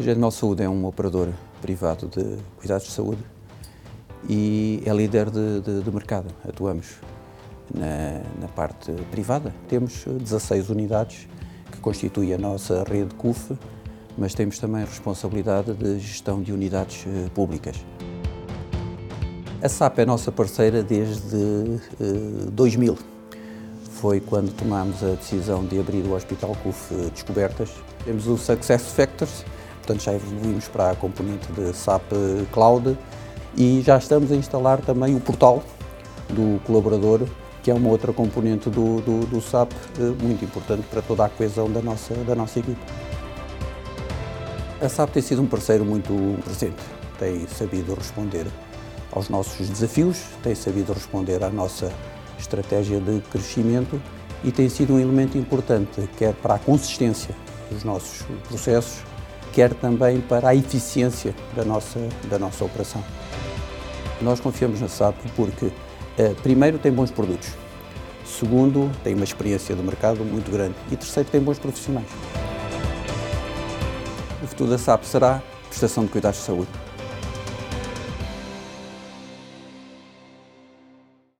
Genmel Saúde é um operador privado de cuidados de saúde e é líder de, de, de mercado. Atuamos na, na, parte privada. Temos 16 unidades que constituem a nossa rede CUF, mas temos também responsabilidade de gestão de unidades eh, públicas. A SAP é nossa parceira desde uh, 2000. Foi quando tomámos a decisão de abrir o Hospital CUF Descobertas. Temos o Success Factors, portanto já evoluímos para a componente de SAP Cloud e já estamos a instalar também o portal do colaborador, que é uma outra componente do, do, do SAP eh, muito importante para toda a coesão da nossa, da nossa equipe. A SAP tem sido um parceiro muito presente, tem sabido responder aos nossos desafios, tem sabido responder à nossa estratégia de crescimento e tem sido um elemento importante, quer para a consistência dos nossos processos, quer também para a eficiência da nossa, da nossa operação. Nós confiamos na SAP porque, eh, primeiro, tem bons produtos, segundo, tem uma experiência de mercado muito grande e, terceiro, tem bons profissionais. O futuro da SAP será prestação de cuidados de saúde.